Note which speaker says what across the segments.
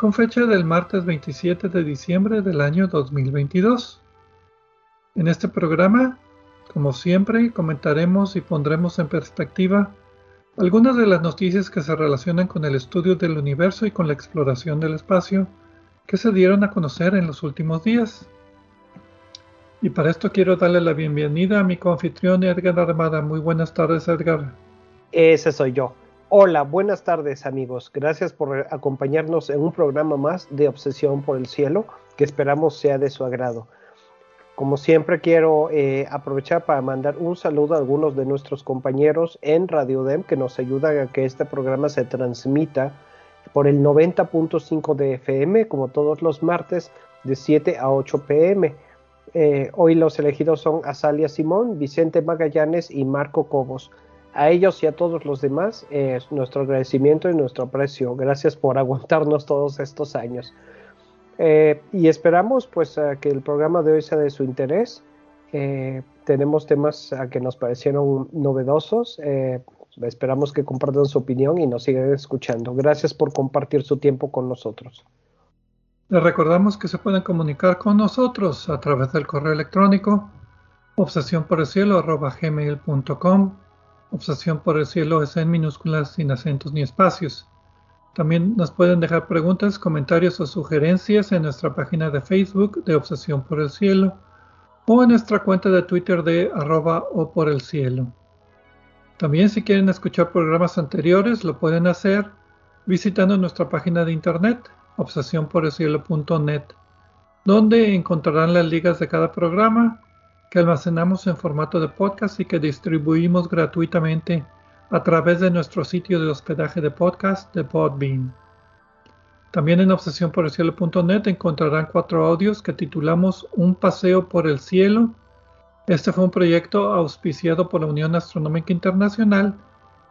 Speaker 1: con fecha del martes 27 de diciembre del año 2022. En este programa, como siempre, comentaremos y pondremos en perspectiva algunas de las noticias que se relacionan con el estudio del universo y con la exploración del espacio que se dieron a conocer en los últimos días. Y para esto quiero darle la bienvenida a mi coanfitrión Edgar Armada. Muy buenas tardes, Edgar.
Speaker 2: Ese soy yo. Hola, buenas tardes amigos. Gracias por acompañarnos en un programa más de Obsesión por el Cielo que esperamos sea de su agrado. Como siempre quiero eh, aprovechar para mandar un saludo a algunos de nuestros compañeros en Radio Dem que nos ayudan a que este programa se transmita por el 90.5 de FM como todos los martes de 7 a 8 pm. Eh, hoy los elegidos son Azalia Simón, Vicente Magallanes y Marco Cobos a ellos y a todos los demás eh, nuestro agradecimiento y nuestro aprecio. Gracias por aguantarnos todos estos años. Eh, y esperamos pues que el programa de hoy sea de su interés. Eh, tenemos temas que nos parecieron novedosos. esperamos que compartan su opinión y nos sigan escuchando. Gracias por compartir su tiempo con nosotros.
Speaker 1: Les recordamos que se pueden comunicar con nosotros a través del correo electrónico obsesión por el cielo gmail.com Obsesión por el cielo es en minúsculas sin acentos ni espacios. También nos pueden dejar preguntas, comentarios o sugerencias en nuestra página de Facebook de Obsesión por el Cielo o en nuestra cuenta de Twitter de arroba o por el cielo. También si quieren escuchar programas anteriores lo pueden hacer visitando nuestra página de internet obsesiónporelcielo.net donde encontrarán las ligas de cada programa que almacenamos en formato de podcast y que distribuimos gratuitamente a través de nuestro sitio de hospedaje de podcast de Podbean. También en obsesiónporelcielo.net encontrarán cuatro audios que titulamos Un paseo por el cielo. Este fue un proyecto auspiciado por la Unión Astronómica Internacional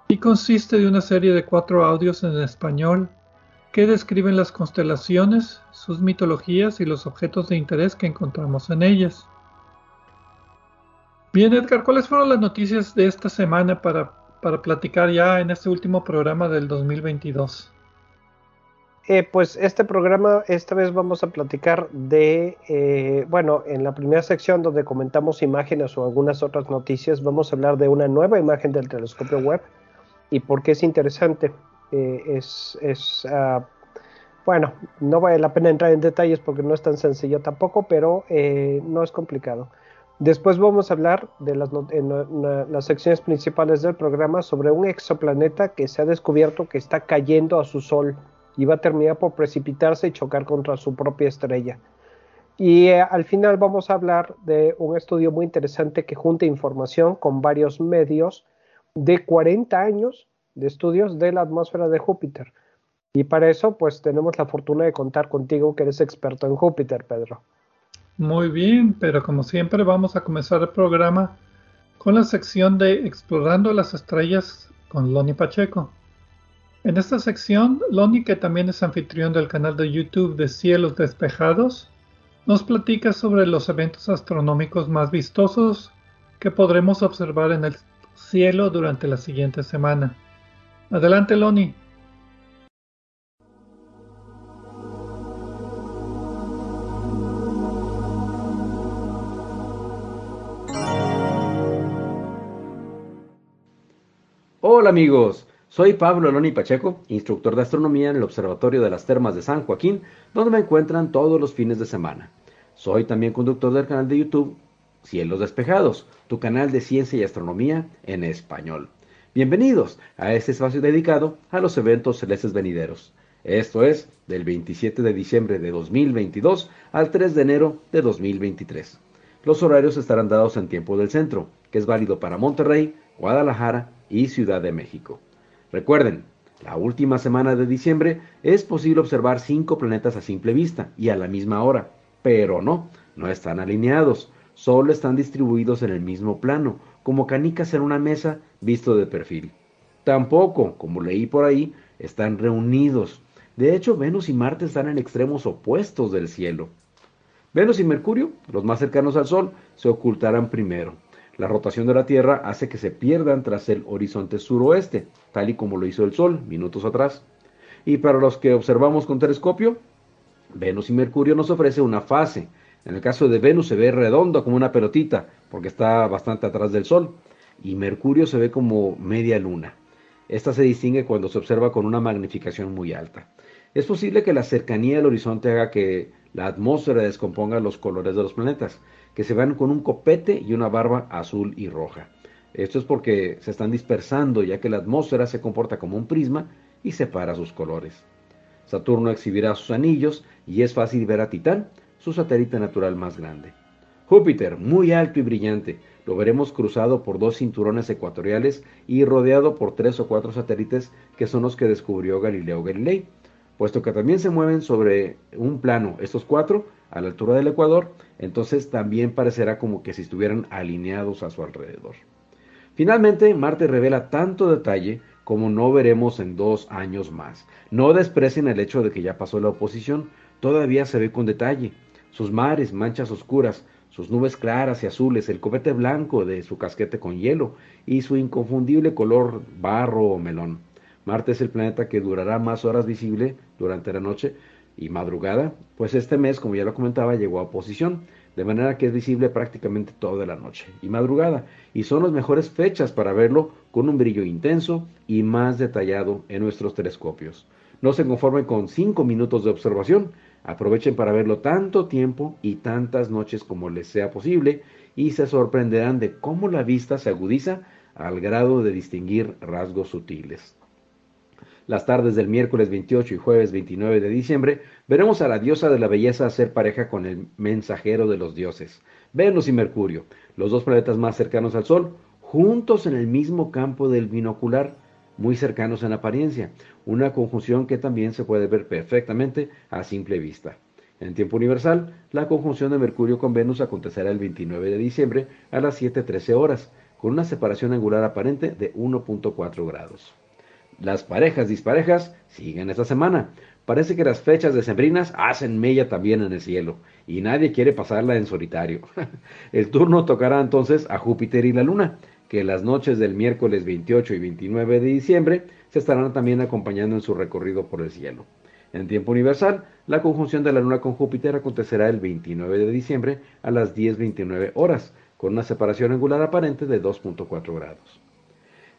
Speaker 1: y consiste de una serie de cuatro audios en español que describen las constelaciones, sus mitologías y los objetos de interés que encontramos en ellas. Bien, Edgar, ¿cuáles fueron las noticias de esta semana para, para platicar ya en este último programa del 2022?
Speaker 2: Eh, pues este programa, esta vez vamos a platicar de, eh, bueno, en la primera sección donde comentamos imágenes o algunas otras noticias, vamos a hablar de una nueva imagen del telescopio web y por qué es interesante. Eh, es, es uh, bueno, no vale la pena entrar en detalles porque no es tan sencillo tampoco, pero no es complicado. Después vamos a hablar de las, en las secciones principales del programa sobre un exoplaneta que se ha descubierto que está cayendo a su Sol y va a terminar por precipitarse y chocar contra su propia estrella. Y eh, al final vamos a hablar de un estudio muy interesante que junta información con varios medios de 40 años de estudios de la atmósfera de Júpiter. Y para eso, pues tenemos la fortuna de contar contigo, que eres experto en Júpiter, Pedro.
Speaker 1: Muy bien, pero como siempre vamos a comenzar el programa con la sección de Explorando las Estrellas con Loni Pacheco. En esta sección, Loni, que también es anfitrión del canal de YouTube de Cielos Despejados, nos platica sobre los eventos astronómicos más vistosos que podremos observar en el cielo durante la siguiente semana. Adelante, Loni.
Speaker 3: Hola amigos, Soy Pablo Loni Pacheco, instructor de astronomía en el Observatorio de las Termas de San Joaquín, donde me encuentran todos los fines de semana. Soy también conductor del canal de YouTube Cielos Despejados, tu canal de ciencia y astronomía en español. Bienvenidos a este espacio dedicado a los eventos celestes venideros. Esto es del 27 de diciembre de 2022 al 3 de enero de 2023. Los horarios estarán dados en tiempo del centro, que es válido para Monterrey, Guadalajara y Ciudad de México. Recuerden, la última semana de diciembre es posible observar cinco planetas a simple vista y a la misma hora, pero no, no están alineados, solo están distribuidos en el mismo plano, como canicas en una mesa visto de perfil. Tampoco, como leí por ahí, están reunidos. De hecho, Venus y Marte están en extremos opuestos del cielo. Venus y Mercurio, los más cercanos al Sol, se ocultarán primero. La rotación de la Tierra hace que se pierdan tras el horizonte suroeste, tal y como lo hizo el Sol minutos atrás. Y para los que observamos con telescopio, Venus y Mercurio nos ofrece una fase. En el caso de Venus se ve redondo como una pelotita, porque está bastante atrás del Sol, y Mercurio se ve como media luna. Esta se distingue cuando se observa con una magnificación muy alta. Es posible que la cercanía al horizonte haga que la atmósfera descomponga los colores de los planetas, que se vean con un copete y una barba azul y roja. Esto es porque se están dispersando ya que la atmósfera se comporta como un prisma y separa sus colores. Saturno exhibirá sus anillos y es fácil ver a Titán, su satélite natural más grande. Júpiter, muy alto y brillante, lo veremos cruzado por dos cinturones ecuatoriales y rodeado por tres o cuatro satélites que son los que descubrió Galileo Galilei. Puesto que también se mueven sobre un plano estos cuatro, a la altura del Ecuador, entonces también parecerá como que si estuvieran alineados a su alrededor. Finalmente, Marte revela tanto detalle como no veremos en dos años más. No desprecien el hecho de que ya pasó la oposición, todavía se ve con detalle. Sus mares, manchas oscuras, sus nubes claras y azules, el copete blanco de su casquete con hielo y su inconfundible color barro o melón. Marte es el planeta que durará más horas visible durante la noche, y madrugada, pues este mes, como ya lo comentaba, llegó a oposición, de manera que es visible prácticamente toda la noche y madrugada, y son las mejores fechas para verlo con un brillo intenso y más detallado en nuestros telescopios. No se conformen con 5 minutos de observación, aprovechen para verlo tanto tiempo y tantas noches como les sea posible, y se sorprenderán de cómo la vista se agudiza al grado de distinguir rasgos sutiles. Las tardes del miércoles 28 y jueves 29 de diciembre veremos a la diosa de la belleza hacer pareja con el mensajero de los dioses, Venus y Mercurio, los dos planetas más cercanos al Sol, juntos en el mismo campo del binocular, muy cercanos en apariencia, una conjunción que también se puede ver perfectamente a simple vista. En tiempo universal, la conjunción de Mercurio con Venus acontecerá el 29 de diciembre a las 7.13 horas, con una separación angular aparente de 1.4 grados. Las parejas disparejas siguen esta semana. Parece que las fechas decembrinas hacen mella también en el cielo y nadie quiere pasarla en solitario. el turno tocará entonces a Júpiter y la Luna, que las noches del miércoles 28 y 29 de diciembre se estarán también acompañando en su recorrido por el cielo. En tiempo universal, la conjunción de la Luna con Júpiter acontecerá el 29 de diciembre a las 10.29 horas, con una separación angular aparente de 2.4 grados.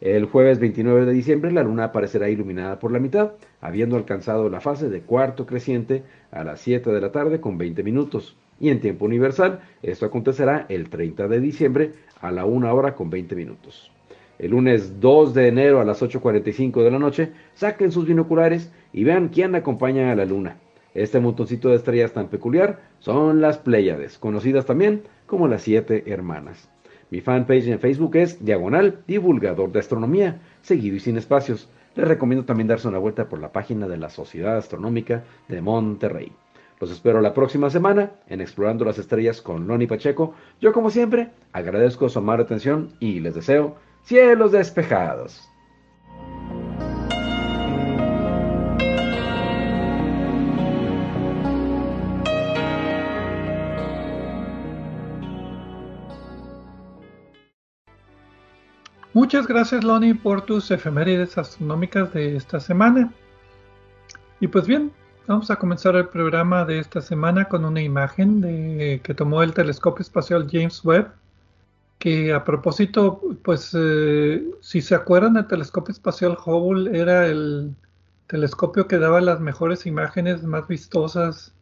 Speaker 3: El jueves 29 de diciembre la luna aparecerá iluminada por la mitad, habiendo alcanzado la fase de cuarto creciente a las 7 de la tarde con 20 minutos. Y en tiempo universal, esto acontecerá el 30 de diciembre a la 1 hora con 20 minutos. El lunes 2 de enero a las 8.45 de la noche, saquen sus binoculares y vean quién acompaña a la luna. Este montoncito de estrellas tan peculiar son las Pléyades, conocidas también como las siete hermanas. Mi fanpage en Facebook es Diagonal Divulgador de Astronomía, seguido y sin espacios. Les recomiendo también darse una vuelta por la página de la Sociedad Astronómica de Monterrey. Los espero la próxima semana en Explorando las Estrellas con Loni Pacheco. Yo, como siempre, agradezco su amable atención y les deseo cielos despejados.
Speaker 1: Muchas gracias, Loni, por tus efemérides astronómicas de esta semana. Y pues bien, vamos a comenzar el programa de esta semana con una imagen de, que tomó el telescopio espacial James Webb que a propósito, pues eh, si se acuerdan, el telescopio espacial Hubble era el telescopio que daba las mejores imágenes más vistosas.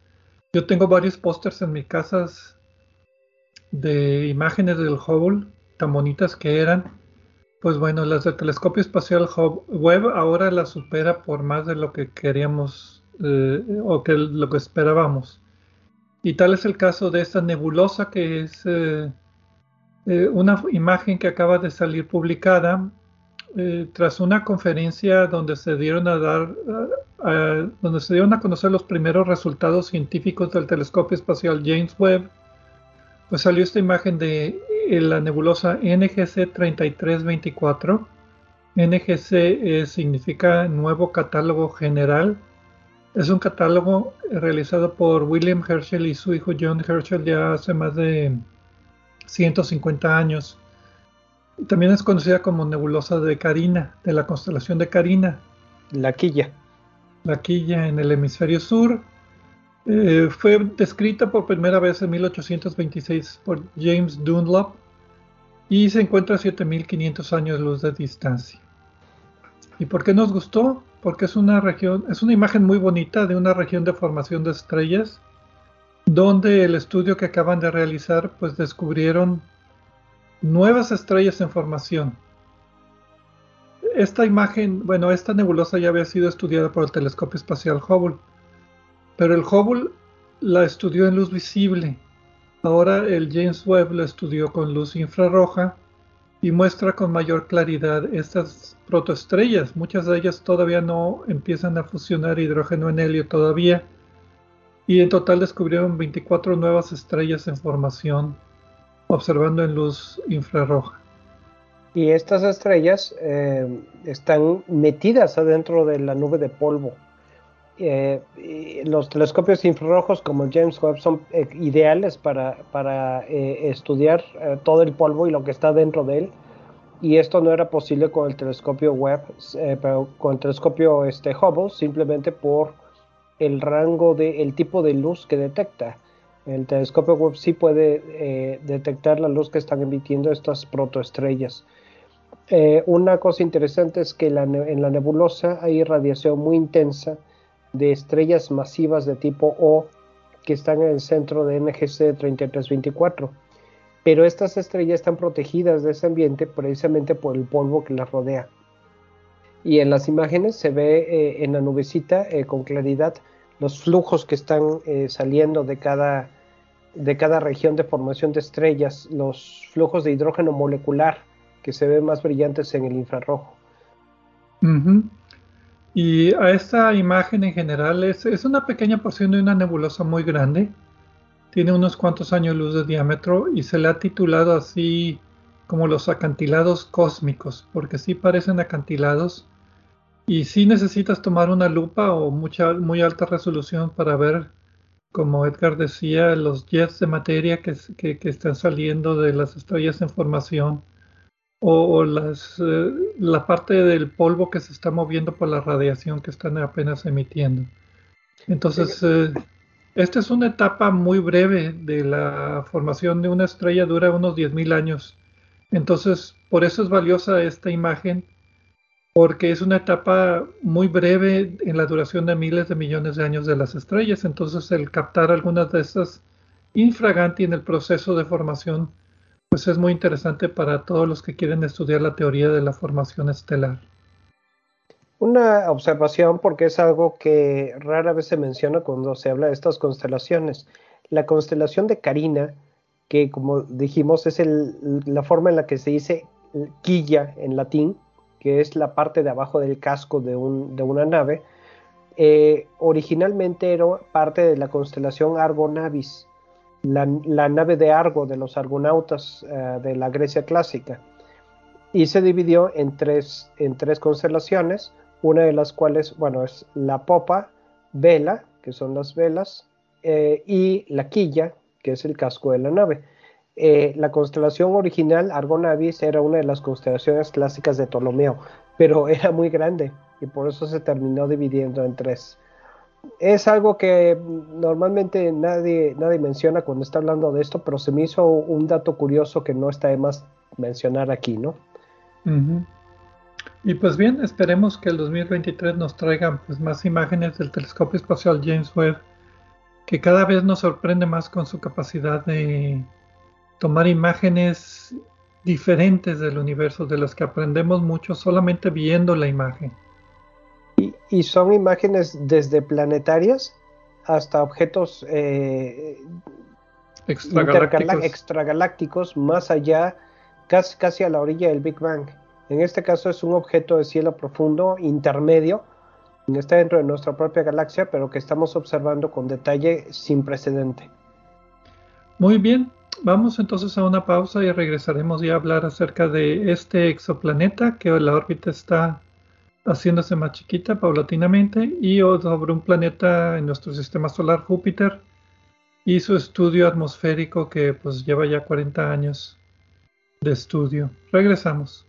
Speaker 1: Yo tengo varios pósters en mi casa de imágenes del Hubble, tan bonitas que eran. Pues bueno, las del telescopio espacial Webb ahora las supera por más de lo que queríamos eh, o que lo que esperábamos. Y tal es el caso de esta nebulosa que es eh, eh, una imagen que acaba de salir publicada tras una conferencia donde se dieron a dar, donde se dieron a conocer los primeros resultados científicos del telescopio espacial James Webb pues salió esta imagen de eh, la nebulosa NGC 3324. NGC eh, significa Nuevo Catálogo General. Es un catálogo realizado por William Herschel y su hijo John Herschel ya hace más de 150 años. También es conocida como nebulosa de Carina, de la constelación de Carina.
Speaker 2: La quilla.
Speaker 1: La quilla en el hemisferio sur. Eh, fue descrita por primera vez en 1826 por James Dunlop y se encuentra a 7500 años luz de distancia. ¿Y por qué nos gustó? Porque es una región, es una imagen muy bonita de una región de formación de estrellas, donde el estudio que acaban de realizar, pues descubrieron nuevas estrellas en formación. Esta imagen, bueno, esta nebulosa ya había sido estudiada por el telescopio espacial Hubble pero el Hubble la estudió en luz visible. Ahora el James Webb la estudió con luz infrarroja y muestra con mayor claridad estas protoestrellas. Muchas de ellas todavía no empiezan a fusionar hidrógeno en helio todavía. Y en total descubrieron 24 nuevas estrellas en formación observando en luz infrarroja.
Speaker 2: Y estas estrellas eh, están metidas adentro de la nube de polvo eh, los telescopios infrarrojos como James Webb son eh, ideales para, para eh, estudiar todo el polvo y lo que está dentro de él. Y esto no era posible con el telescopio Webb, pero con el telescopio este, Hubble, simplemente por el rango de el tipo de luz que detecta. El telescopio Webb sí puede detectar la luz que están emitiendo estas protoestrellas. una cosa interesante es que en la nebulosa hay radiación muy intensa de estrellas masivas de tipo O que están en el centro de NGC 3324. Pero estas estrellas están protegidas de ese ambiente precisamente por el polvo que las rodea. Y en las imágenes se ve eh, en la nubecita eh, con claridad los flujos que están eh, saliendo de cada, de cada región de formación de estrellas, los flujos de hidrógeno molecular que se ven más brillantes en el infrarrojo.
Speaker 1: Y a esta imagen en general es, una pequeña porción de una nebulosa muy grande. Tiene unos cuantos años luz de diámetro y se le ha titulado así como los acantilados cósmicos, porque sí parecen acantilados y sí necesitas tomar una lupa o mucha, muy alta resolución para ver, como Edgar decía, los jets de materia que, que están saliendo de las estrellas en formación o, las, eh, la parte del polvo que se está moviendo por la radiación que están apenas emitiendo. Entonces, eh, esta es una etapa muy breve de la formación de una estrella, dura unos 10.000 años. Entonces, por eso es valiosa esta imagen, porque es una etapa muy breve en la duración de miles de millones de años de las estrellas. Entonces, el captar algunas de estas infraganti en el proceso de formación pues es muy interesante para todos los que quieren estudiar la teoría de la formación estelar.
Speaker 2: Una observación porque es algo que rara vez se menciona cuando se habla de estas constelaciones. La constelación de Carina, que como dijimos es la forma en la que se dice quilla en latín, que es la parte de abajo del casco de, una nave, eh, originalmente era parte de la constelación Argo La, nave de Argo de los argonautas eh, de la Grecia clásica y se dividió en tres, en tres constelaciones, una de las cuales, bueno, es la popa, vela, que son las velas, eh, y la quilla, que es el casco de la nave. Eh, la constelación original, Argonavis, era una de las constelaciones clásicas de Ptolomeo, pero era muy grande y por eso se terminó dividiendo en tres. Es algo que normalmente nadie, nadie menciona cuando está hablando de esto, pero se me hizo un dato curioso que no está de más mencionar aquí, ¿no?
Speaker 1: Y pues bien, esperemos que el 2023 nos traiga pues, más imágenes del telescopio espacial James Webb, que cada vez nos sorprende más con su capacidad de tomar imágenes diferentes del universo, de las que aprendemos mucho solamente viendo la imagen.
Speaker 2: Y, son imágenes desde planetarias hasta objetos eh,
Speaker 1: extragalácticos.
Speaker 2: extragalácticos. más allá, casi, casi a la orilla del Big Bang. En este caso es un objeto de cielo profundo intermedio, está dentro de nuestra propia galaxia, pero que estamos observando con detalle sin precedente.
Speaker 1: Muy bien, Vamos entonces a una pausa y regresaremos ya a hablar acerca de este exoplaneta que la órbita está haciéndose más chiquita paulatinamente y sobre un planeta en nuestro sistema solar Júpiter y su estudio atmosférico que pues lleva ya 40 años de estudio. Regresamos.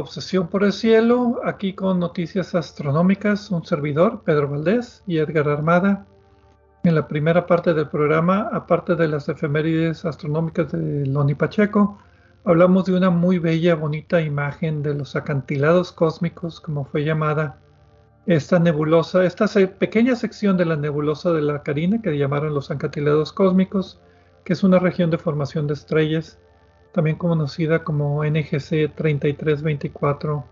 Speaker 1: Obsesión por el Cielo, aquí con noticias astronómicas, un servidor, Pedro Valdés y Edgar Armada. En la primera parte del programa, aparte de las efemérides astronómicas de Loni Pacheco, hablamos de una muy bella, bonita imagen de los acantilados cósmicos, como fue llamada esta nebulosa, esta pequeña sección de la nebulosa de la Carina que llamaron los acantilados cósmicos, que es una región de formación de estrellas también conocida como NGC 3324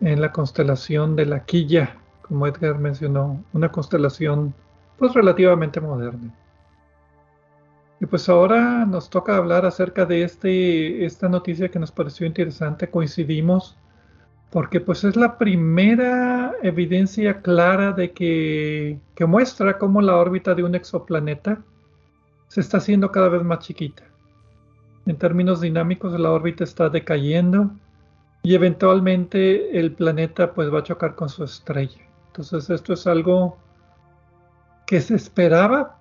Speaker 1: en la constelación de la Quilla, como Edgar mencionó, una constelación pues relativamente moderna. Y pues ahora nos toca hablar acerca de este, esta noticia que nos pareció interesante, coincidimos, porque pues es la primera evidencia clara de que, que muestra cómo la órbita de un exoplaneta se está haciendo cada vez más chiquita en términos dinámicos la órbita está decayendo y eventualmente el planeta pues va a chocar con su estrella. Entonces esto es algo que se esperaba,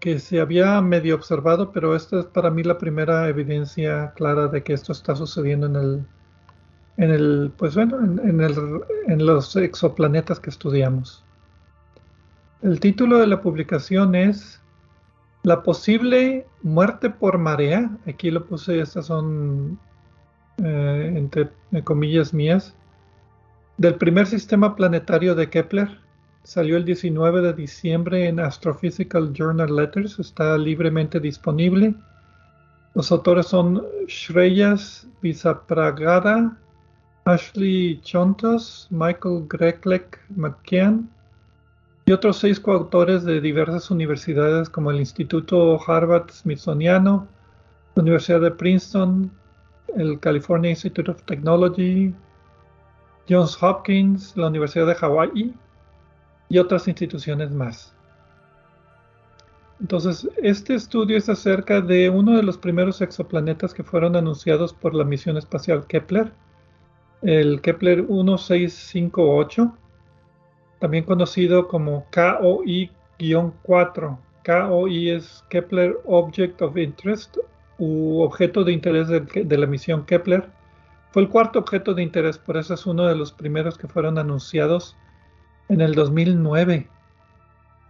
Speaker 1: que se había medio observado, pero esta es para mí la primera evidencia clara de que esto está sucediendo en el, en el pues bueno, en, en los exoplanetas que estudiamos. El título de la publicación es la posible muerte por marea, aquí lo puse, estas son eh, entre comillas mías, del primer sistema planetario de Kepler. Salió el 19 de diciembre en Astrophysical Journal Letters, está libremente disponible. Los autores son Shreyas Visapragada, Ashley Chontos, Michael Greklek McKean, y otros seis coautores de diversas universidades como el Instituto Harvard Smithsoniano, la Universidad de Princeton, el California Institute of Technology, Johns Hopkins, la Universidad de Hawái y otras instituciones más. Entonces, este estudio es acerca de uno de los primeros exoplanetas que fueron anunciados por la misión espacial Kepler, el Kepler 1658, también conocido como KOI-4. KOI es Kepler Object of Interest u objeto de interés de, de, la misión Kepler. Fue el cuarto objeto de interés, por eso es uno de los primeros que fueron anunciados en el 2009.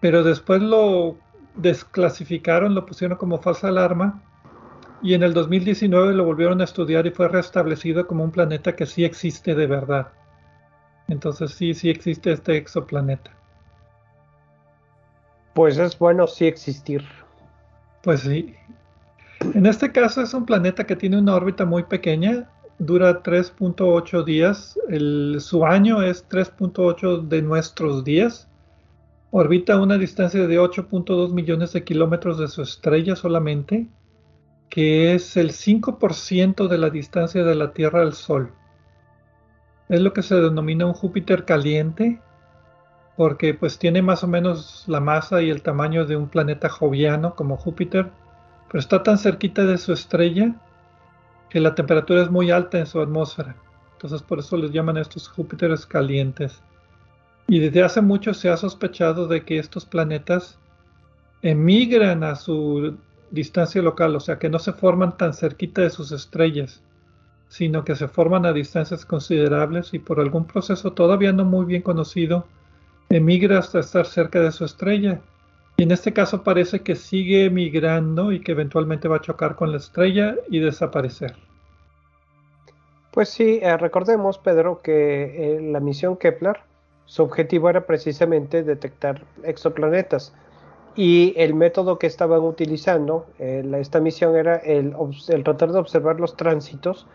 Speaker 1: Pero después lo desclasificaron, lo pusieron como falsa alarma y en el 2019 lo volvieron a estudiar y fue restablecido como un planeta que sí existe de verdad. Entonces sí, sí existe este exoplaneta.
Speaker 2: Pues es bueno sí existir.
Speaker 1: Pues sí. En este caso es un planeta que tiene una órbita muy pequeña, dura 3.8 días, el, su año es 3.8 de nuestros días Orbita a una distancia de 8.2 millones de kilómetros de su estrella solamente, que es el 5% de la distancia de la Tierra al Sol. Es lo que se denomina un Júpiter caliente, porque pues tiene más o menos la masa y el tamaño de un planeta joviano como Júpiter, pero está tan cerquita de su estrella que la temperatura es muy alta en su atmósfera. Entonces por eso les llaman estos Júpiteres calientes. Y desde hace mucho se ha sospechado de que estos planetas emigran a su distancia local, o sea que no se forman tan cerquita de sus estrellas, sino que se forman a distancias considerables y por algún proceso todavía no muy bien conocido, emigra hasta estar cerca de su estrella. Y en este caso parece que sigue emigrando y que eventualmente va a chocar con la estrella y desaparecer.
Speaker 2: Pues sí, eh, recordemos, Pedro, que eh, la misión Kepler su objetivo era precisamente detectar exoplanetas y el método que estaban utilizando, eh, esta misión era el, tratar de observar los tránsitos,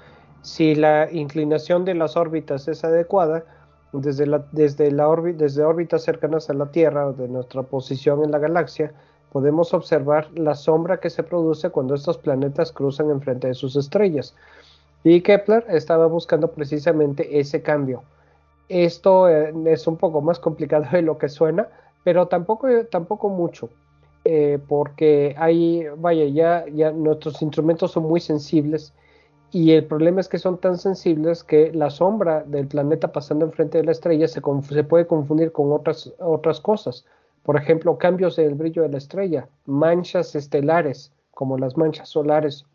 Speaker 2: si la inclinación de las órbitas es adecuada, desde, la, desde, desde órbitas cercanas a la Tierra de nuestra posición en la galaxia, podemos observar la sombra que se produce cuando estos planetas cruzan enfrente de sus estrellas. Y Kepler estaba buscando precisamente ese cambio esto eh, es un poco más complicado de lo que suena, pero tampoco, tampoco mucho, eh, porque hay, vaya, ya, ya nuestros instrumentos son muy sensibles y el problema es que son tan sensibles que la sombra del planeta pasando enfrente de la estrella se, puede confundir con otras, otras cosas. Por ejemplo, cambios en el brillo de la estrella, manchas estelares, como las manchas solares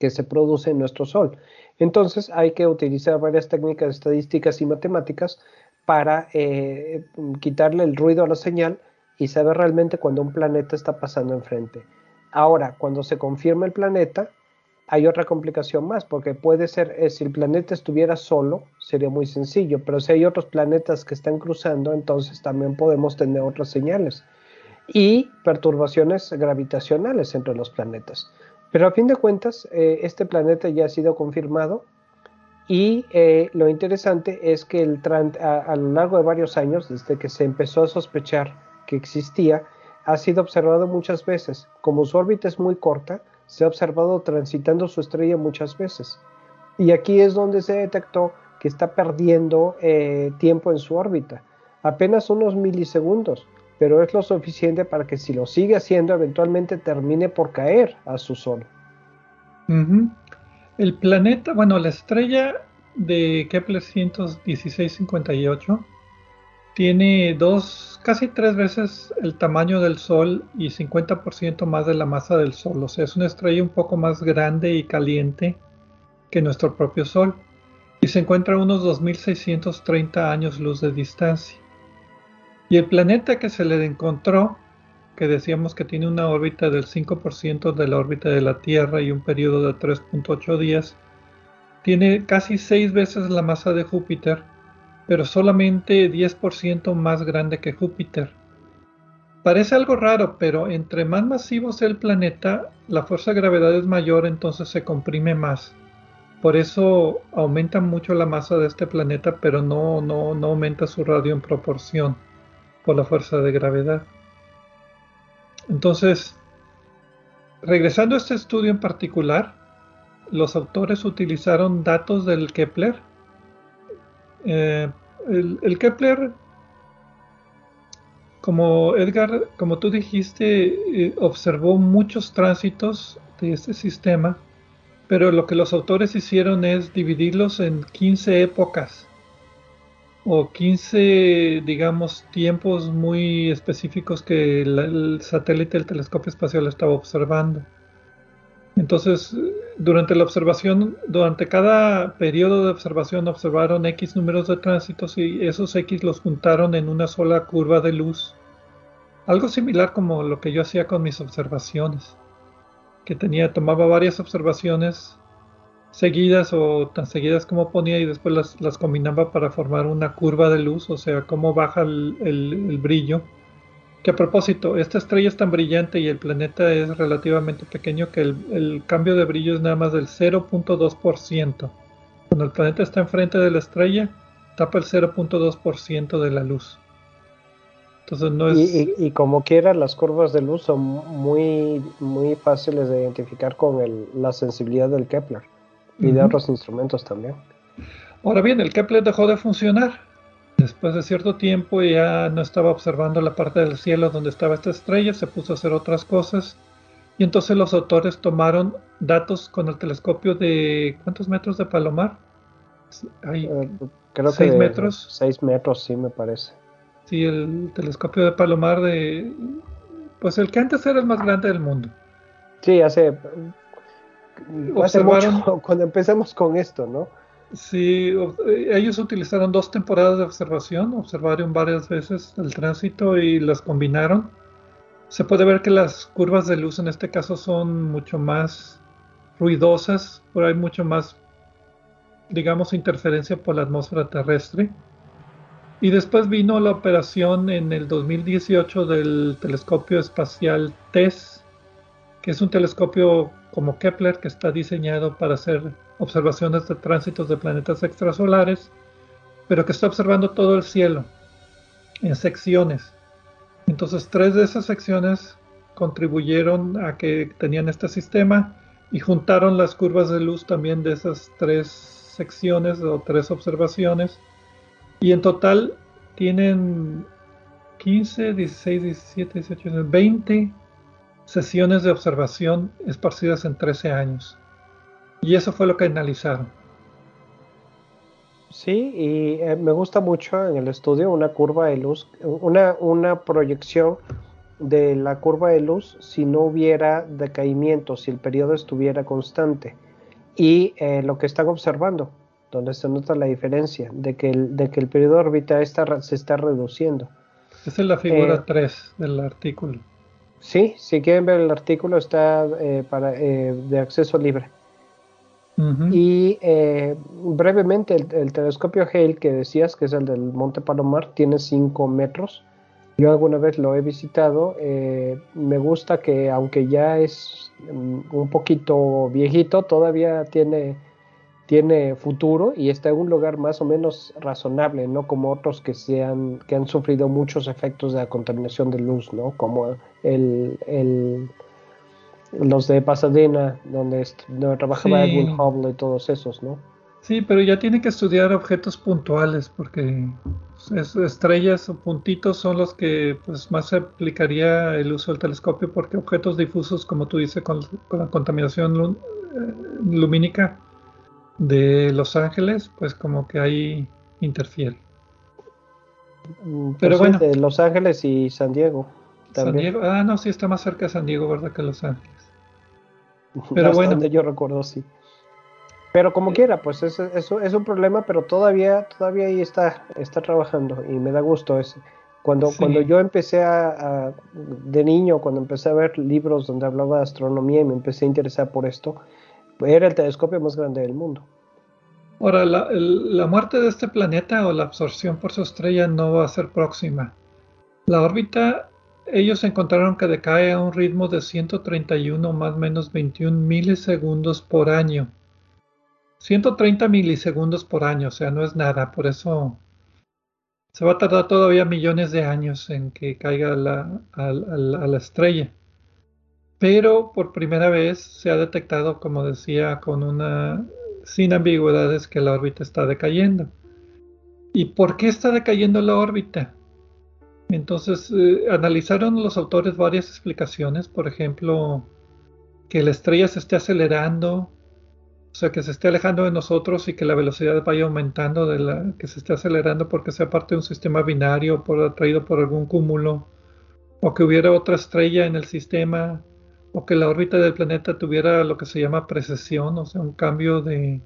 Speaker 2: que se producen en nuestro Sol. Entonces hay que utilizar varias técnicas estadísticas y matemáticas para eh, quitarle el ruido a la señal y saber realmente cuando un planeta está pasando enfrente. Ahora, cuando se confirma el planeta, hay otra complicación más, porque puede ser, eh, si el planeta estuviera solo, sería muy sencillo, pero si hay otros planetas que están cruzando, entonces también podemos tener otras señales y perturbaciones gravitacionales entre los planetas. Pero a fin de cuentas, eh, este planeta ya ha sido confirmado y eh, lo interesante es que el a, a, lo largo de varios años, desde que se empezó a sospechar que existía, ha sido observado muchas veces. Como su órbita es muy corta, se ha observado transitando su estrella muchas veces. Y aquí es donde se detectó que está perdiendo eh, tiempo en su órbita, apenas unos milisegundos pero es lo suficiente para que si lo sigue haciendo eventualmente termine por caer a su sol.
Speaker 1: El planeta, bueno, la estrella de Kepler 11658 tiene dos, casi tres veces el tamaño del Sol y 50% más de la masa del Sol. O sea, es una estrella un poco más grande y caliente que nuestro propio Sol. Y se encuentra a unos 2630 años luz de distancia. Y el planeta que se le encontró, que decíamos que tiene una órbita del 5% de la órbita de la Tierra y un periodo de 3.8 días, tiene casi seis veces la masa de Júpiter, pero solamente 10% más grande que Júpiter. Parece algo raro, pero entre más masivo sea el planeta, la fuerza de gravedad es mayor, entonces se comprime más. Por eso aumenta mucho la masa de este planeta, pero no, no, no aumenta su radio en proporción por la fuerza de gravedad. Entonces, regresando a este estudio en particular, los autores utilizaron datos del Kepler Eh, el, Kepler, como Edgar, como tú dijiste, eh, observó muchos tránsitos de este sistema, pero lo que los autores hicieron es dividirlos en 15 épocas o 15, digamos, tiempos muy específicos que el satélite del telescopio espacial estaba observando. Entonces, durante la observación, durante cada periodo de observación observaron X números de tránsitos y esos X los juntaron en una sola curva de luz. Algo similar como lo que yo hacía con mis observaciones, que tenía, tomaba varias observaciones seguidas o tan seguidas como ponía y después las, combinaba para formar una curva de luz, o sea, cómo baja el, brillo. Que a propósito, esta estrella es tan brillante y el planeta es relativamente pequeño que el, cambio de brillo es nada más del 0.2%. Cuando el planeta está enfrente de la estrella, tapa el 0.2% de la luz.
Speaker 2: Entonces no es... y, como quiera, las curvas de luz son muy, muy fáciles de identificar con la sensibilidad del Kepler y de otros instrumentos también.
Speaker 1: Ahora bien, el Kepler dejó de funcionar. Después de cierto tiempo ya no estaba observando la parte del cielo donde estaba esta estrella, se puso a hacer otras cosas. Y entonces los autores tomaron datos con el telescopio de ¿cuántos metros de Palomar?
Speaker 2: Hay eh, creo seis metros. Seis metros, sí me parece.
Speaker 1: Sí, el telescopio de Palomar de pues el que antes era el más grande del mundo.
Speaker 2: Sí, hace observaron, cuando empezamos con esto, ¿no?
Speaker 1: Sí, ellos utilizaron dos temporadas de observación, observaron varias veces el tránsito y las combinaron. Se puede ver que las curvas de luz en este caso son mucho más ruidosas, por hay mucho más, digamos, interferencia por la atmósfera terrestre. Y después vino la operación en el 2018 del telescopio espacial TESS, que es un telescopio como Kepler, que está diseñado para hacer observaciones de tránsitos de planetas extrasolares, pero que está observando todo el cielo en secciones. Entonces, tres de esas secciones contribuyeron a que tenían este sistema y juntaron las curvas de luz también de esas tres secciones o tres observaciones. Y en total tienen 15, 16, 17, 18, 20 sesiones de observación esparcidas en 13 años. Y eso fue lo que analizaron.
Speaker 2: Sí, y eh, me gusta mucho en el estudio una curva de luz, una, una proyección de la curva de luz si no hubiera decaimiento, si el periodo estuviera constante. Y eh, lo que están observando, donde se nota la diferencia de que el, de que el periodo órbita está, se está reduciendo.
Speaker 1: Esa es la figura 3 eh, del artículo.
Speaker 2: Sí, si quieren ver el artículo está eh, para, eh, de acceso libre. Y eh, brevemente, el, telescopio Hale que decías, que es el del Monte Palomar, tiene 5 metros. Yo alguna vez lo he visitado. me gusta que aunque ya es mm, un poquito viejito, todavía tiene tiene futuro y está en un lugar más o menos razonable, no como otros que, han, que han sufrido muchos efectos de la contaminación de luz, ¿no? como el, el los de Pasadena, donde, trabajaba Edwin Hubble y todos esos, ¿no?
Speaker 1: Sí, pero ya tiene que estudiar objetos puntuales porque estrellas o puntitos son los que pues más se aplicaría el uso del telescopio porque objetos difusos, como tú dices, con, la contaminación eh, lumínica, de Los Ángeles, pues como que ahí interfiere.
Speaker 2: Mm, Pero pues bueno. De Los Ángeles y San Diego.
Speaker 1: San Diego, ah, no, sí está más cerca de San Diego, ¿verdad? Que Los Ángeles. Pero bueno.
Speaker 2: Yo recuerdo, sí. Pero como quiera, pues eso es, un problema, pero todavía, todavía ahí está, está trabajando y me da gusto ese. Cuando, cuando yo empecé a, de niño, cuando empecé a ver libros donde hablaba de astronomía y me empecé a interesar por esto, era el telescopio más grande del mundo.
Speaker 1: Ahora, la, muerte de este planeta o la absorción por su estrella no va a ser próxima. La órbita, ellos encontraron que decae a un ritmo de 131 más menos 21 milisegundos por año. 130 milisegundos por año, o sea, no es nada, por eso se va a tardar todavía millones de años en que caiga la, a la estrella pero por primera vez se ha detectado, como decía, con una sin ambigüedades que la órbita está decayendo. ¿Y por qué está decayendo la órbita? Entonces, eh, analizaron los autores varias explicaciones, por ejemplo, que la estrella se esté acelerando, o sea, que se esté alejando de nosotros y que la velocidad vaya aumentando, de la, que se esté acelerando porque sea parte de un sistema binario, por, atraído por algún cúmulo, o que hubiera otra estrella en el sistema, o que la órbita del planeta tuviera lo que se llama precesión, o sea, un cambio de,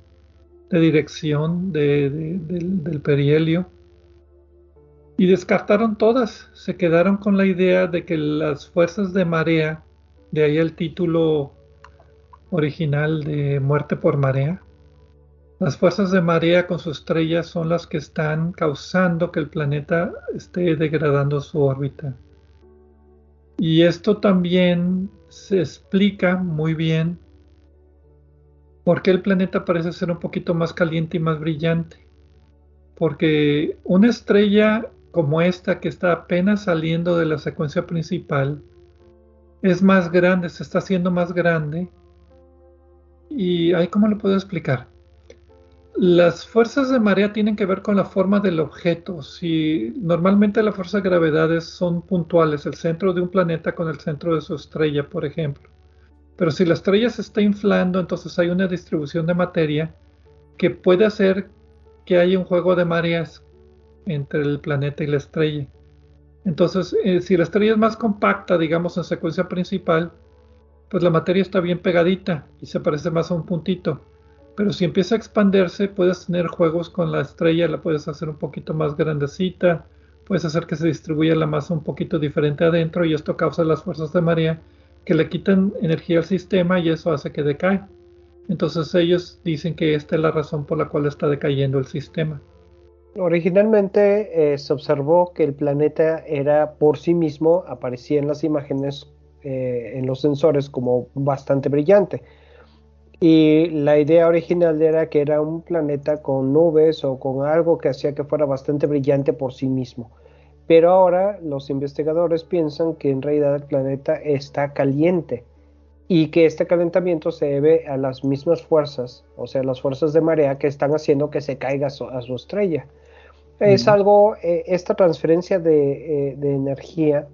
Speaker 1: dirección del perihelio y descartaron todas. Se quedaron con la idea de que las fuerzas de marea, de ahí el título original de Muerte por Marea, las fuerzas de marea con su estrella son las que están causando que el planeta esté degradando su órbita. Y esto también se explica muy bien por qué el planeta parece ser un poquito más caliente y más brillante. Porque una estrella como esta que está apenas saliendo de la secuencia principal, es más grande, se está haciendo más grande. Y ahí, ¿cómo lo puedo explicar? Las fuerzas de marea tienen que ver con la forma del objeto. Si normalmente las fuerzas de gravedad son puntuales, el centro de un planeta con el centro de su estrella, por ejemplo. Pero si la estrella se está inflando, entonces hay una distribución de materia que puede hacer que haya un juego de mareas entre el planeta y la estrella. Entonces, eh, si la estrella es más compacta, digamos en secuencia principal, pues la materia está bien pegadita y se parece más a un puntito. Pero si empieza a expandirse, puedes tener juegos con la estrella, la puedes hacer un poquito más grandecita, puedes hacer que se distribuya la masa un poquito diferente adentro y esto causa las fuerzas de marea que le quitan energía al sistema y eso hace que decae. Entonces ellos dicen que esta es la razón por la cual está decayendo el sistema.
Speaker 2: Originalmente eh, se observó que el planeta era por sí mismo, aparecía en las imágenes, eh, en los sensores como bastante brillante. Y la idea original era que era un planeta con nubes o con algo que hacía que fuera bastante brillante por sí mismo. Pero ahora los investigadores piensan que en realidad el planeta está caliente y que este calentamiento se debe a las mismas fuerzas, o sea, las fuerzas de marea que están haciendo que se caiga a su estrella. Es algo, eh, esta transferencia de, eh, de, energía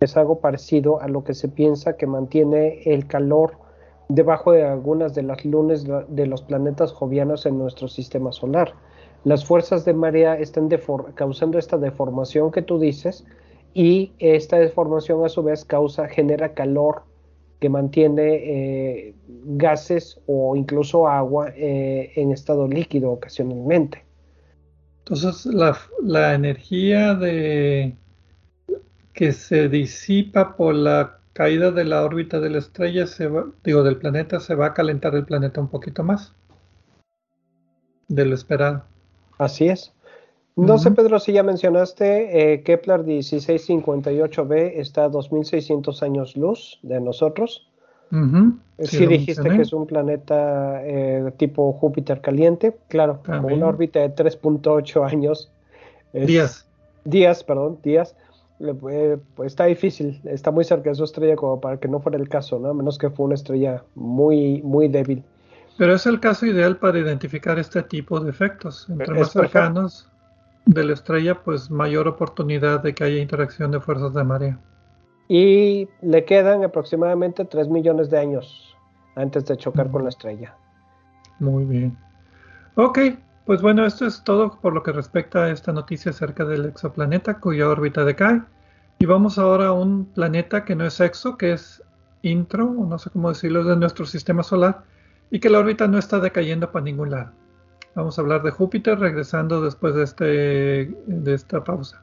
Speaker 2: es algo parecido a lo que se piensa que mantiene el calor debajo de algunas de las lunas de los planetas jovianos en nuestro sistema solar. Las fuerzas de marea están causando esta deformación que tú dices y esta deformación a su vez causa, genera calor que mantiene eh, gases o incluso agua en estado líquido ocasionalmente.
Speaker 1: Entonces la, energía de, que se disipa por la caída de la órbita de la estrella, se digo, del planeta, se va a calentar el planeta un poquito más de lo esperado.
Speaker 2: Así es. No sé, Pedro, si ya mencionaste, eh, Kepler 1658b está a 2600 años luz de nosotros. Si dijiste que es un planeta eh, tipo Júpiter caliente, claro, como una órbita de 3.8 años.
Speaker 1: días.
Speaker 2: Días, perdón, días. pues está difícil, está muy cerca de su estrella como para que no fuera el caso, ¿no? A menos que fue una estrella muy, muy débil.
Speaker 1: Pero es el caso ideal para identificar este tipo de efectos. Entre más cercanos de la estrella, pues mayor oportunidad de que haya interacción de fuerzas de marea
Speaker 2: y le quedan aproximadamente 3 millones de años antes de chocar con la estrella.
Speaker 1: Muy bien. Ok, pues bueno, esto es todo por lo que respecta a esta noticia acerca del exoplaneta cuya órbita decae. Y vamos ahora a un planeta que no es exo, que es intro, no sé cómo decirlo, de nuestro sistema solar, y que la órbita no está decayendo para ningún lado. Vamos a hablar de Júpiter regresando después de, este, de esta pausa.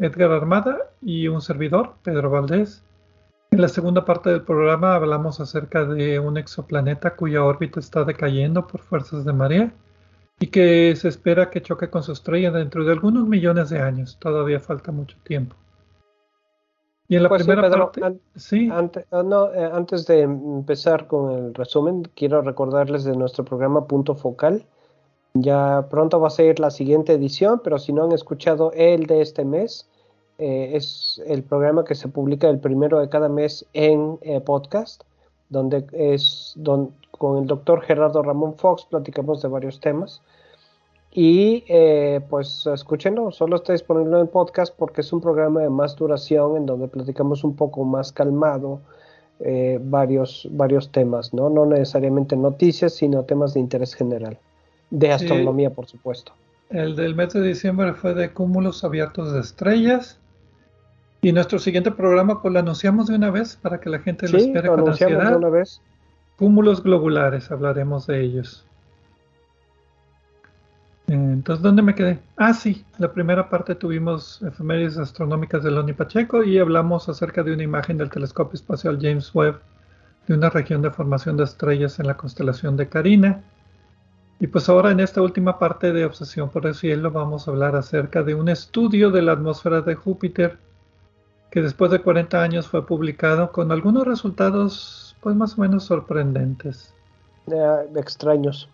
Speaker 1: Edgar Armada y un servidor, Pedro Valdés. En la segunda parte del programa hablamos acerca de un exoplaneta cuya órbita está decayendo por fuerzas de marea y que se espera que choque con su estrella dentro de algunos millones de años. Todavía falta mucho tiempo.
Speaker 2: Y en la pues primera parte, sí. Antes, ah, no, eh, antes de empezar con el resumen, quiero recordarles de nuestro programa Punto Focal. Ya pronto va a ser la siguiente edición, pero si no han escuchado el de este mes, eh, es el programa que se publica el primero de cada mes en eh, podcast, donde es don, con el doctor Gerardo Ramón Fox platicamos de varios temas. Y eh, pues escúchenlo, solo está disponible en podcast porque es un programa de más duración en donde platicamos un poco más calmado eh, varios, varios temas, ¿no? No necesariamente noticias, sino temas de interés general. De astronomía, por supuesto.
Speaker 1: El del mes de diciembre fue de cúmulos abiertos de estrellas. Y nuestro siguiente programa, pues lo anunciamos de una vez para que la gente lo espere con ansiedad. De una vez. Cúmulos globulares, hablaremos de ellos. Entonces, ¿dónde me quedé? Ah, sí, la primera parte tuvimos efemérides astronómicas de Loni Pacheco y hablamos acerca de una imagen del telescopio espacial James Webb de una región de formación de estrellas en la constelación de Carina. Y pues ahora en esta última parte de Obsesión por el Cielo vamos a hablar acerca de un estudio de la atmósfera de Júpiter que después de 40 años fue publicado con algunos resultados pues más o menos sorprendentes.
Speaker 2: extraños.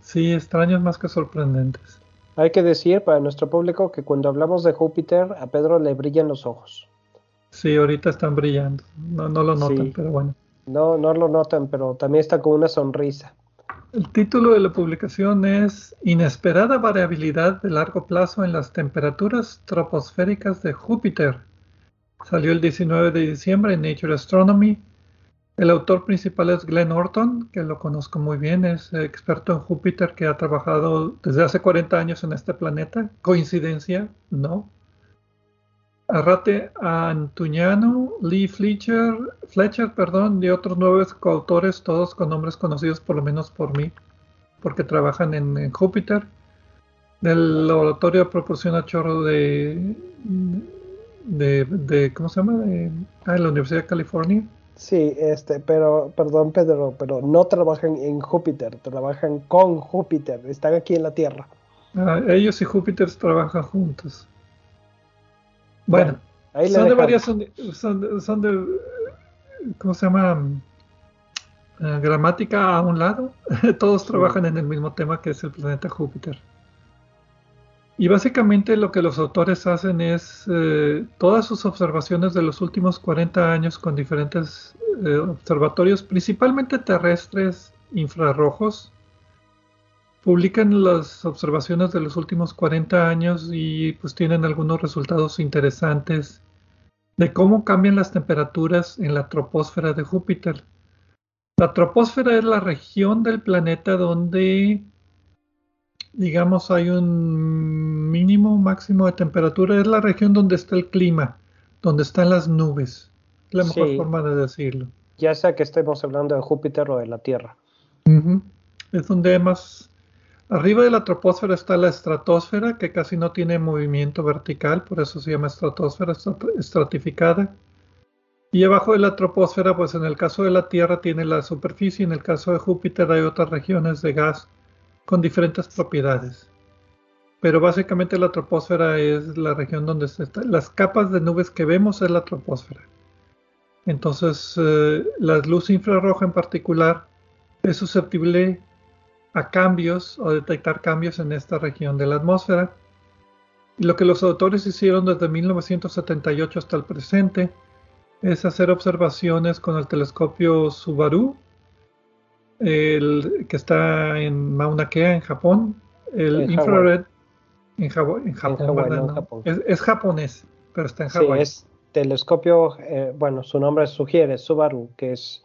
Speaker 1: Sí, extraños más que sorprendentes.
Speaker 2: Hay que decir para nuestro público que cuando hablamos de Júpiter, a Pedro le brillan los ojos.
Speaker 1: Sí, ahorita están brillando. No, no lo notan, pero bueno.
Speaker 2: No, no lo notan, pero también está con una sonrisa.
Speaker 1: El título de la publicación es Inesperada variabilidad de largo plazo en las temperaturas troposféricas de Júpiter. Salió el 19 de diciembre en Nature Astronomy el autor principal es Glenn Orton, que lo conozco muy bien, es experto en Júpiter que ha trabajado desde hace 40 años en este planeta. ¿Coincidencia? No. Arrate Antuñano, Lee Fletcher, Fletcher perdón, y otros nueve coautores, todos con nombres conocidos por lo menos por mí, porque trabajan en, Júpiter. Del laboratorio proporciona chorro de, de, ¿cómo se llama? De, ah, la Universidad de California
Speaker 2: Sí, este, pero, perdón Pedro, pero no trabajan en Júpiter, trabajan con Júpiter, están aquí en la Tierra.
Speaker 1: Ah, ellos y Júpiter trabajan juntos. Bueno, son de varias, son, de, ¿cómo se llama? Eh, gramática a un lado, todos trabajan en el mismo tema que es el planeta Júpiter. Y básicamente lo que los autores hacen es eh, todas sus observaciones de los últimos 40 años con diferentes eh, observatorios, principalmente terrestres infrarrojos, publican las observaciones de los últimos 40 años y pues tienen algunos resultados interesantes de cómo cambian las temperaturas en la troposfera de Júpiter. La troposfera es la región del planeta donde digamos, hay un mínimo, máximo de temperatura, es la región donde está el clima, donde están las nubes. Es la mejor forma de decirlo.
Speaker 2: Ya sea que estemos hablando de Júpiter o de la Tierra.
Speaker 1: Es donde más... Arriba de la troposfera está la estratosfera, que casi no tiene movimiento vertical, por eso se llama estratosfera estratificada. Y abajo de la troposfera, pues en el caso de la Tierra tiene la superficie, en el caso de Júpiter hay otras regiones de gas con diferentes propiedades. Pero básicamente la troposfera es la región donde están las capas de nubes que vemos es la troposfera. Entonces, eh, la luz infrarroja en particular es susceptible a cambios o detectar cambios en esta región de la atmósfera. Y lo que los autores hicieron desde 1978 hasta el presente es hacer observaciones con el telescopio Subaru el que está en Mauna Kea, en Japón, el infrared, en, Japón, Es, japonés. pero está en Hawái.
Speaker 2: Sí, es telescopio, eh, bueno, su nombre sugiere, Subaru, que es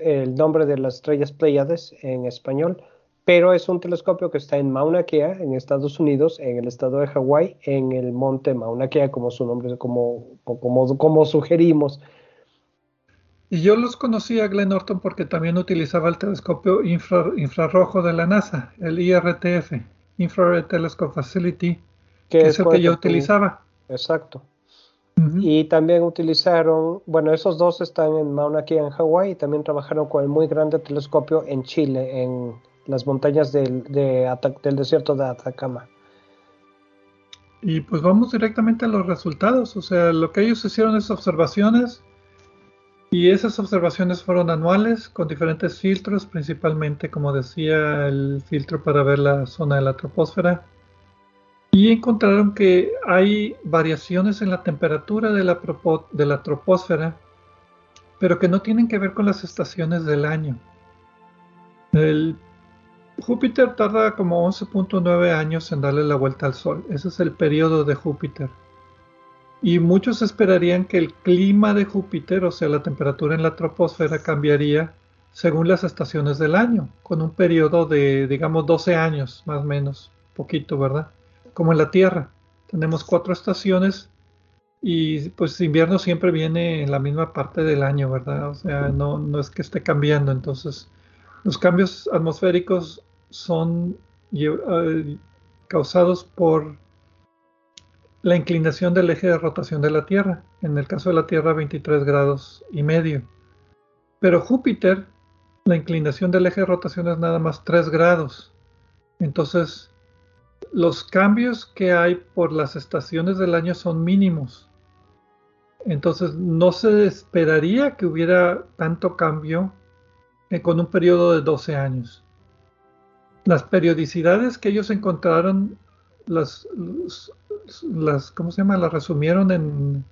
Speaker 2: el nombre de las estrellas Pleiades en español, pero es un telescopio que está en Mauna Kea, en Estados Unidos, en el estado de Hawái, en el monte Mauna Kea, como su nombre, como, como, como sugerimos.
Speaker 1: Y yo los conocí a Glenn Norton porque también utilizaba el telescopio infrarrojo de la NASA, el IRTF, Infrared Telescope Facility, que, es, el que yo utilizaba.
Speaker 2: Exacto. Y también utilizaron, bueno, esos dos están en Mauna Kea en Hawái y también trabajaron con el muy grande telescopio en Chile, en las montañas del, del desierto de Atacama.
Speaker 1: Y pues vamos directamente a los resultados, o sea, lo que ellos hicieron es observaciones y esas observaciones fueron anuales con diferentes filtros, principalmente, como decía, el filtro para ver la zona de la troposfera. Y encontraron que hay variaciones en la temperatura de la, de la troposfera, pero que no tienen que ver con las estaciones del año. El Júpiter tarda como 11.9 años en darle la vuelta al Sol. Ese es el periodo de Júpiter. Y muchos esperarían que el clima de Júpiter, o sea, la temperatura en la troposfera, cambiaría según las estaciones del año, con un periodo de, digamos, 12 años, más o menos, poquito, ¿verdad? Como en la Tierra. Tenemos cuatro estaciones y pues invierno siempre viene en la misma parte del año, ¿verdad? O sea, no, no es que esté cambiando. Entonces, los cambios atmosféricos son eh, causados por la inclinación del eje de rotación de la Tierra, en el caso de la Tierra 23 grados y medio. Pero Júpiter, la inclinación del eje de rotación es nada más 3 grados. Entonces, los cambios que hay por las estaciones del año son mínimos. Entonces, no se esperaría que hubiera tanto cambio con un periodo de 12 años. Las periodicidades que ellos encontraron las, las, ¿cómo se llama? Las resumieron en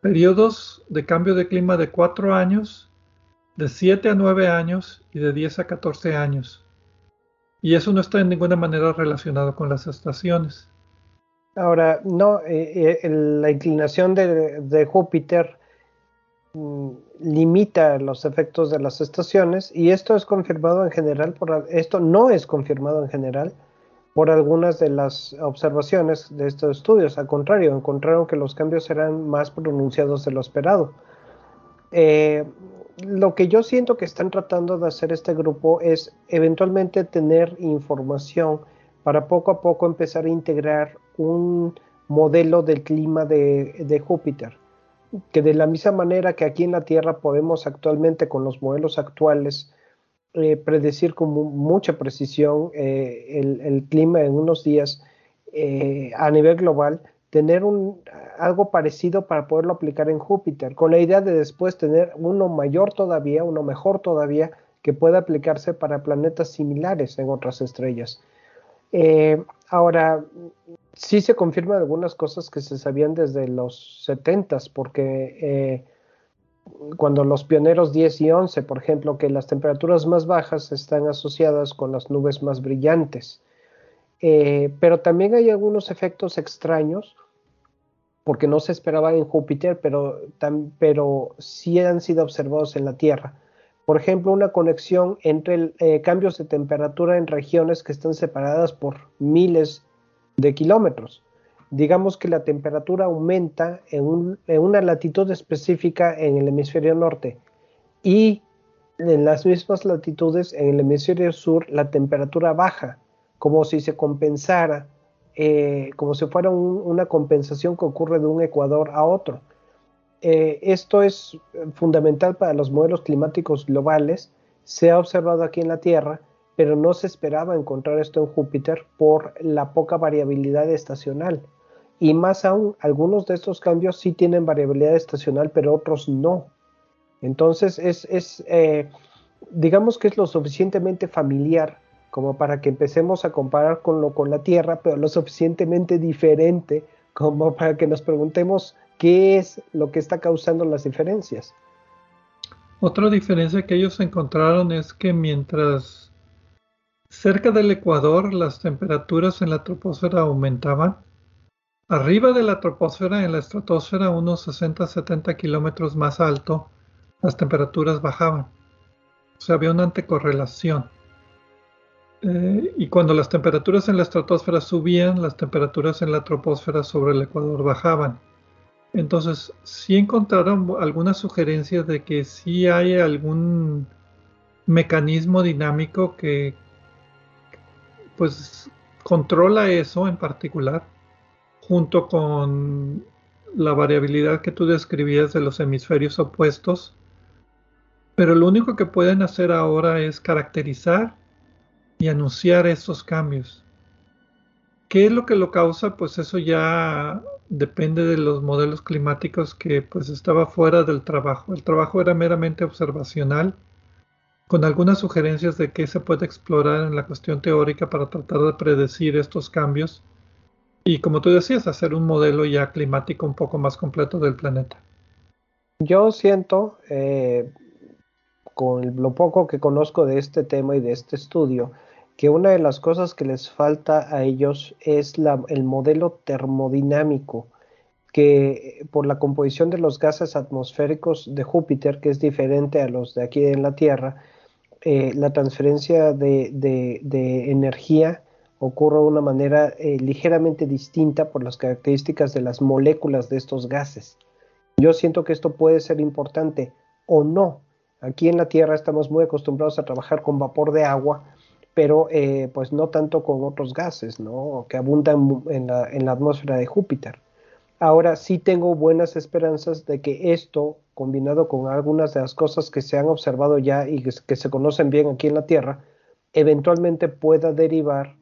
Speaker 1: periodos de cambio de clima de 4 años, de 7 a 9 años y de 10 a 14 años. Y eso no está en ninguna manera relacionado con las estaciones.
Speaker 2: Ahora, no, eh, eh, la inclinación de, Júpiter mm, limita los efectos de las estaciones y esto es confirmado en general por esto no es confirmado en general por algunas de las observaciones de estos estudios. Al contrario, encontraron que los cambios eran más pronunciados de lo esperado. Eh, lo que yo siento que están tratando de hacer este grupo es eventualmente tener información para poco a poco empezar a integrar un modelo del clima de Júpiter, que de la misma manera que aquí en la Tierra podemos actualmente con los modelos actuales eh, predecir con mucha precisión eh, el, clima en unos días eh, a nivel global, tener algo parecido para poderlo aplicar en Júpiter, con la idea de después tener uno mayor todavía, uno mejor todavía, que pueda aplicarse para planetas similares en otras estrellas. ahora, sí se confirman algunas cosas que se sabían desde los 70 porque cuando los pioneros 10 y 11, por ejemplo, que las temperaturas más bajas están asociadas con las nubes más brillantes. Eh, pero también hay algunos efectos extraños, porque no se esperaba en Júpiter, pero, pero sí han sido observados en la Tierra. Por ejemplo, una conexión entre eh, cambios de temperatura en regiones que están separadas por miles de kilómetros digamos que la temperatura aumenta en, una latitud específica en el hemisferio norte y en las mismas latitudes en el hemisferio sur la temperatura baja, como si se compensara, eh, como si fuera una compensación que ocurre de un ecuador a otro. Eh, esto es fundamental para los modelos climáticos globales, se ha observado aquí en la Tierra, pero no se esperaba encontrar esto en Júpiter por la poca variabilidad estacional. Y más aún, algunos de estos cambios sí tienen variabilidad estacional, pero otros no. Entonces, es, eh, digamos que es lo suficientemente familiar como para que empecemos a comparar con, lo, con la Tierra, pero lo suficientemente diferente como para que nos preguntemos qué es lo que está causando las diferencias.
Speaker 1: Otra diferencia que ellos encontraron es que mientras cerca del Ecuador las temperaturas en la troposfera aumentaban, Arriba de la troposfera, en la estratosfera, unos 60-70 kilómetros más alto, las temperaturas bajaban. O sea, había una antecorrelación. Eh, y cuando las temperaturas en la estratosfera subían, las temperaturas en la troposfera sobre el ecuador bajaban. Entonces, sí encontraron algunas sugerencias de que sí hay algún mecanismo dinámico que pues controla eso en particular, junto con la variabilidad que tú describías de los hemisferios opuestos. Pero lo único que pueden hacer ahora es caracterizar y anunciar estos cambios. ¿Qué es lo que lo causa? Pues eso ya depende de los modelos climáticos que pues estaba fuera del trabajo. El trabajo era meramente observacional, con algunas sugerencias de qué se puede explorar en la cuestión teórica para tratar de predecir estos cambios y como tú decías, hacer un modelo ya climático un poco más completo del planeta.
Speaker 2: Yo siento, eh, con lo poco que conozco de este tema y de este estudio, que una de las cosas que les falta a ellos es el modelo termodinámico, que por la composición de los gases atmosféricos de Júpiter, que es diferente a los de aquí en la Tierra, eh, la transferencia de, energía ocurre de una manera eh, ligeramente distinta por las características de las moléculas de estos gases. Yo siento que esto puede ser importante o no. Aquí en la Tierra estamos muy acostumbrados a trabajar con vapor de agua, pero eh, pues no tanto con otros gases, ¿no? Que abundan en la, en la atmósfera de Júpiter. Ahora sí tengo buenas esperanzas de que esto, combinado con algunas de las cosas que se han observado ya y que, se conocen bien aquí en la Tierra, eventualmente pueda derivar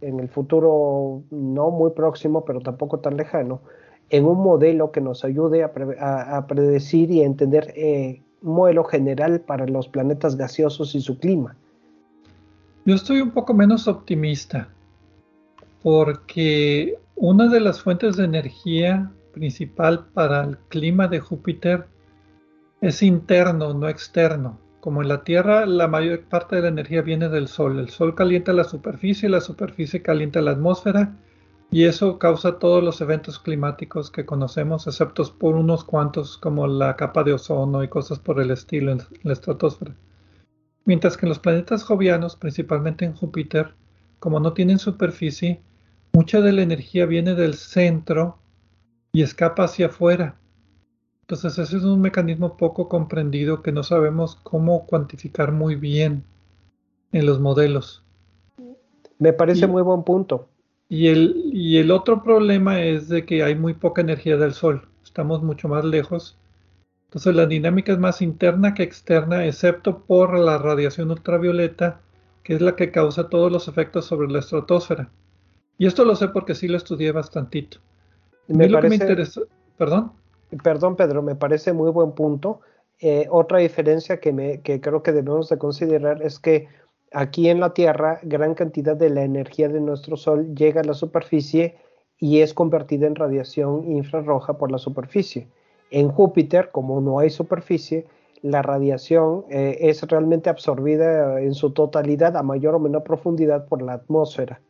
Speaker 2: en el futuro no muy próximo, pero tampoco tan lejano, en un modelo que nos ayude a, predecir y a entender eh, un modelo general para los planetas gaseosos y su clima.
Speaker 1: Yo estoy un poco menos optimista porque una de las fuentes de energía principal para el clima de Júpiter es interno, no externo. Como en la Tierra, la mayor parte de la energía viene del Sol. El Sol calienta la superficie, la superficie calienta la atmósfera y eso causa todos los eventos climáticos que conocemos, excepto por unos cuantos como la capa de ozono y cosas por el estilo en la estratosfera. Mientras que en los planetas jovianos, principalmente en Júpiter, como no tienen superficie, mucha de la energía viene del centro y escapa hacia afuera. Entonces ese es un mecanismo poco comprendido que no sabemos cómo cuantificar muy bien en los modelos.
Speaker 2: Me parece muy buen punto.
Speaker 1: Y el, y el otro problema es de que hay muy poca energía del Sol. Estamos mucho más lejos entonces la dinámica es más interna que externa, excepto por la radiación ultravioleta, que es la que causa todos los efectos sobre la estratosfera. Y esto lo sé porque sí lo estudié bastantito.
Speaker 2: Me, Perdón. Perdón, Pedro, me parece muy buen punto. Eh, otra diferencia que, me, que creo que debemos de considerar es que aquí en la Tierra gran cantidad de la energía de nuestro Sol llega a la superficie y es convertida en radiación infrarroja por la superficie. En Júpiter, como no hay superficie, la radiación eh, es realmente absorbida en su totalidad a mayor o menor profundidad por la atmósfera.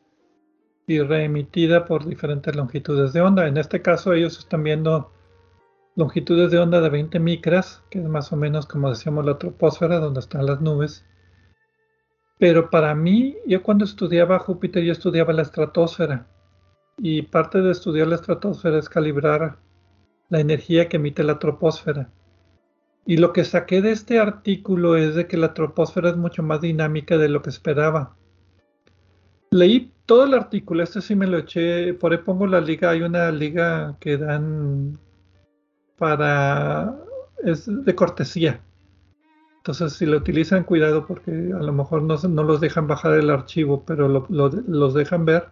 Speaker 1: Y reemitida por diferentes longitudes de onda. En este caso ellos están viendo longitudes de onda de 20 micras, que es más o menos como decíamos la troposfera, donde están las nubes. Pero para mí, yo cuando estudiaba Júpiter, yo estudiaba la estratosfera. Y parte de estudiar la estratosfera es calibrar la energía que emite la troposfera. Y lo que saqué de este artículo es de que la troposfera es mucho más dinámica de lo que esperaba. Leí todo el artículo, este sí me lo eché, por ahí pongo la liga, hay una liga que dan para, es de cortesía. Entonces si lo utilizan, cuidado porque a lo mejor no, no los dejan bajar el archivo, pero los dejan ver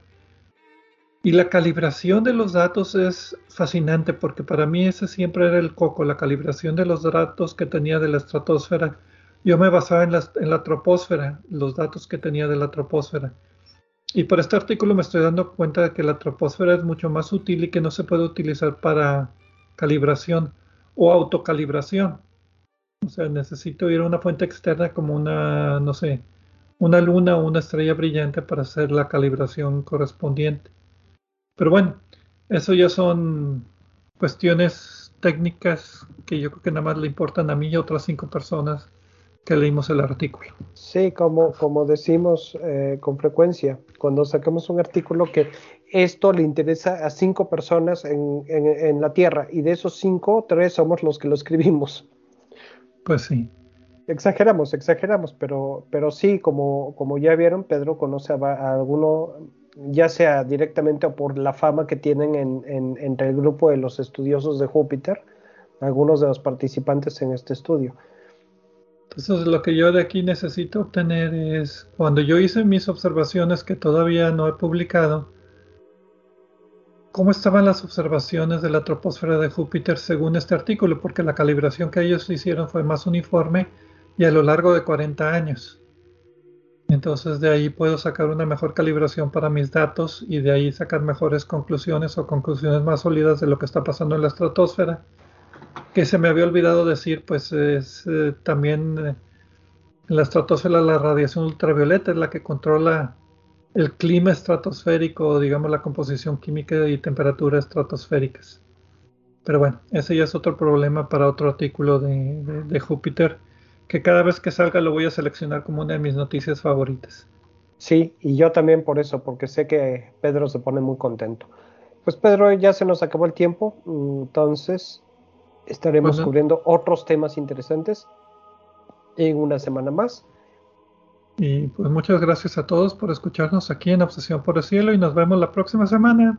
Speaker 1: y la calibración de los datos es fascinante porque para mí ese siempre era el coco, la calibración de los datos que tenía de la estratosfera. Yo me basaba en la, en la troposfera, los datos que tenía de la troposfera. Y por este artículo me estoy dando cuenta de que la troposfera es mucho más útil y que no se puede utilizar para calibración o autocalibración. O sea, necesito ir a una fuente externa como una, no sé, una luna o una estrella brillante para hacer la calibración correspondiente. Pero bueno, Eso ya son cuestiones técnicas que yo creo que nada más le importan a mí y a otras cinco personas que leímos el artículo.
Speaker 2: Sí, como, como decimos eh, con frecuencia, cuando sacamos un artículo que esto le interesa a cinco personas en, en, la Tierra y de esos cinco, tres somos los que lo escribimos.
Speaker 1: Pues sí.
Speaker 2: Exageramos, exageramos, pero, pero sí, como, como ya vieron, Pedro conoce a, alguno, ya sea directamente o por la fama que tienen en, entre el grupo de los estudiosos de Júpiter, algunos de los participantes en este estudio.
Speaker 1: Entonces lo que yo de aquí necesito obtener es, cuando yo hice mis observaciones que todavía no he publicado, cómo estaban las observaciones de la troposfera de Júpiter según este artículo, porque la calibración que ellos hicieron fue más uniforme y a lo largo de 40 años. Entonces de ahí puedo sacar una mejor calibración para mis datos y de ahí sacar mejores conclusiones o conclusiones más sólidas de lo que está pasando en la estratosfera que se me había olvidado decir, pues es eh, también eh, en la estratosfera la radiación ultravioleta es la que controla el clima estratosférico, digamos la composición química y temperatura estratosféricas. Pero bueno, ese ya es otro problema para otro artículo de, Júpiter, que cada vez que salga lo voy a seleccionar como una de mis noticias favoritas.
Speaker 2: Sí, y yo también por eso, porque sé que Pedro se pone muy contento. Pues Pedro, ya se nos acabó el tiempo, entonces Estaremos cubriendo otros temas interesantes en una semana más.
Speaker 1: Y pues muchas gracias a todos por escucharnos aquí en Obsesión por el Cielo y nos vemos la próxima semana.